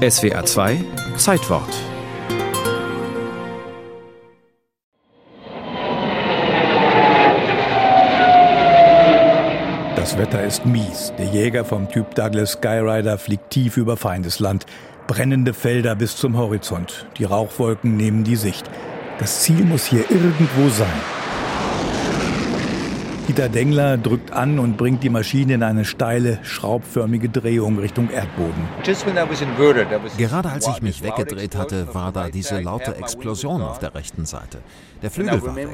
SWA 2 Zeitwort Das Wetter ist mies. Der Jäger vom Typ Douglas Skyrider fliegt tief über Feindesland. Brennende Felder bis zum Horizont. Die Rauchwolken nehmen die Sicht. Das Ziel muss hier irgendwo sein. Dieter Dengler drückt an und bringt die Maschine in eine steile, schraubförmige Drehung Richtung Erdboden. Gerade als ich mich weggedreht hatte, war da diese laute Explosion auf der rechten Seite. Der Flügel war weg.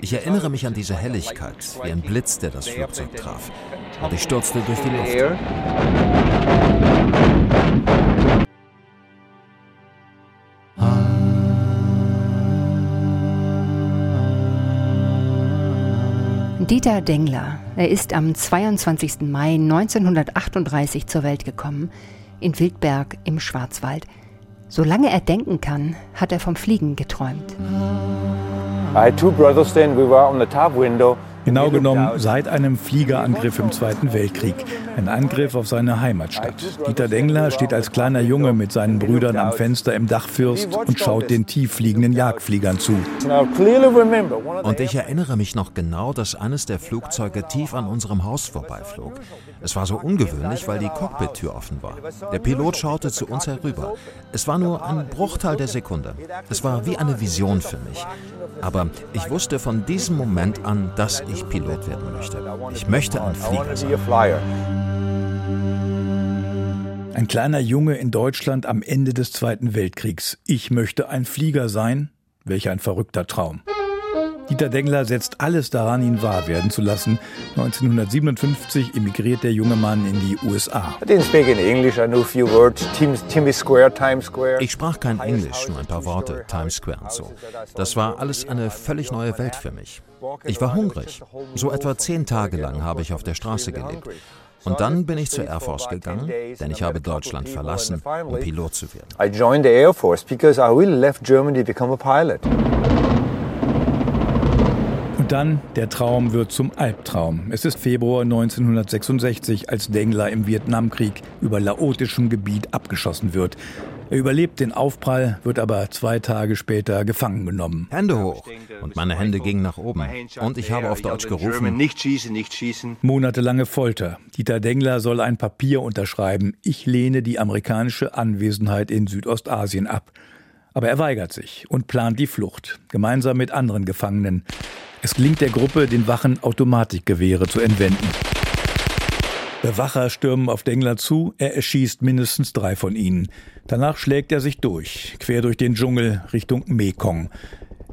Ich erinnere mich an diese Helligkeit, wie ein Blitz, der das Flugzeug traf. Und ich stürzte durch die Luft. Dieter Dengler. Er ist am 22. Mai 1938 zur Welt gekommen, in Wildberg im Schwarzwald. Solange er denken kann, hat er vom Fliegen geträumt. I had two brothers then. We were on the top window. Genau genommen seit einem Fliegerangriff im Zweiten Weltkrieg. Ein Angriff auf seine Heimatstadt. Dieter Dengler steht als kleiner Junge mit seinen Brüdern am Fenster im Dachfirst und schaut den tieffliegenden Jagdfliegern zu. Und ich erinnere mich noch genau, dass eines der Flugzeuge tief an unserem Haus vorbeiflog. Es war so ungewöhnlich, weil die Cockpit-Tür offen war. Der Pilot schaute zu uns herüber. Es war nur ein Bruchteil der Sekunde. Es war wie eine Vision für mich. Aber ich wusste von diesem Moment an, dass ich Pilot werden möchte. Ich möchte ein Flieger sein. Ein kleiner Junge in Deutschland am Ende des Zweiten Weltkriegs. Ich möchte ein Flieger sein. Welch ein verrückter Traum. Dieter Dengler setzt alles daran, ihn wahr werden zu lassen. 1957 emigriert der junge Mann in die USA. Ich sprach kein Englisch, nur ein paar Worte, Times Square und so. Das war alles eine völlig neue Welt für mich. Ich war hungrig. So etwa zehn Tage lang habe ich auf der Straße gelebt. Und dann bin ich zur Air Force gegangen, denn ich habe Deutschland verlassen, um Pilot zu werden. I joined the Air Force because I really left Germany to become a pilot. Und dann, der Traum wird zum Albtraum. Es ist Februar 1966, als Dengler im Vietnamkrieg über laotischem Gebiet abgeschossen wird. Er überlebt den Aufprall, wird aber zwei Tage später gefangen genommen. Hände hoch. Und meine Hände gingen nach oben. Und ich habe auf Deutsch gerufen. Nicht schießen, nicht schießen. Monatelange Folter. Dieter Dengler soll ein Papier unterschreiben. Ich lehne die amerikanische Anwesenheit in Südostasien ab. Aber er weigert sich und plant die Flucht, gemeinsam mit anderen Gefangenen. Es gelingt der Gruppe, den Wachen Automatikgewehre zu entwenden. Bewacher stürmen auf Dengler zu, er erschießt mindestens drei von ihnen. Danach schlägt er sich durch, quer durch den Dschungel Richtung Mekong.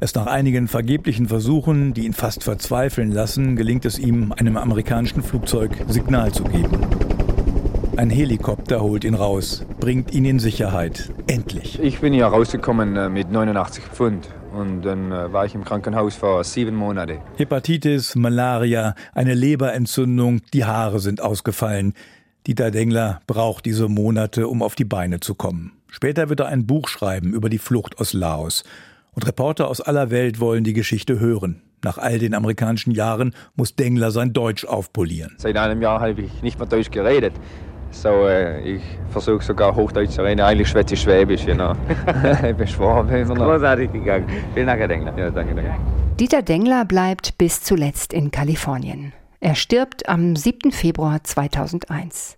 Erst nach einigen vergeblichen Versuchen, die ihn fast verzweifeln lassen, gelingt es ihm, einem amerikanischen Flugzeug Signal zu geben. Ein Helikopter holt ihn raus, bringt ihn in Sicherheit. Endlich. Ich bin hier rausgekommen äh, mit 89 Pfund. Und dann äh, war ich im Krankenhaus vor sieben Monaten. Hepatitis, Malaria, eine Leberentzündung, die Haare sind ausgefallen. Dieter Dengler braucht diese Monate, um auf die Beine zu kommen. Später wird er ein Buch schreiben über die Flucht aus Laos. Und Reporter aus aller Welt wollen die Geschichte hören. Nach all den amerikanischen Jahren muss Dengler sein Deutsch aufpolieren. Seit einem Jahr habe ich nicht mehr Deutsch geredet. So, äh, ich versuche sogar Hochdeutsch zu reden. Eigentlich schwätze ich Schwäbisch, genau. ich bin Schwabe. Großartig gegangen. Vielen Dank, Herr Dengler. Ja, danke, danke. Dieter Dengler bleibt bis zuletzt in Kalifornien. Er stirbt am 7. Februar 2001.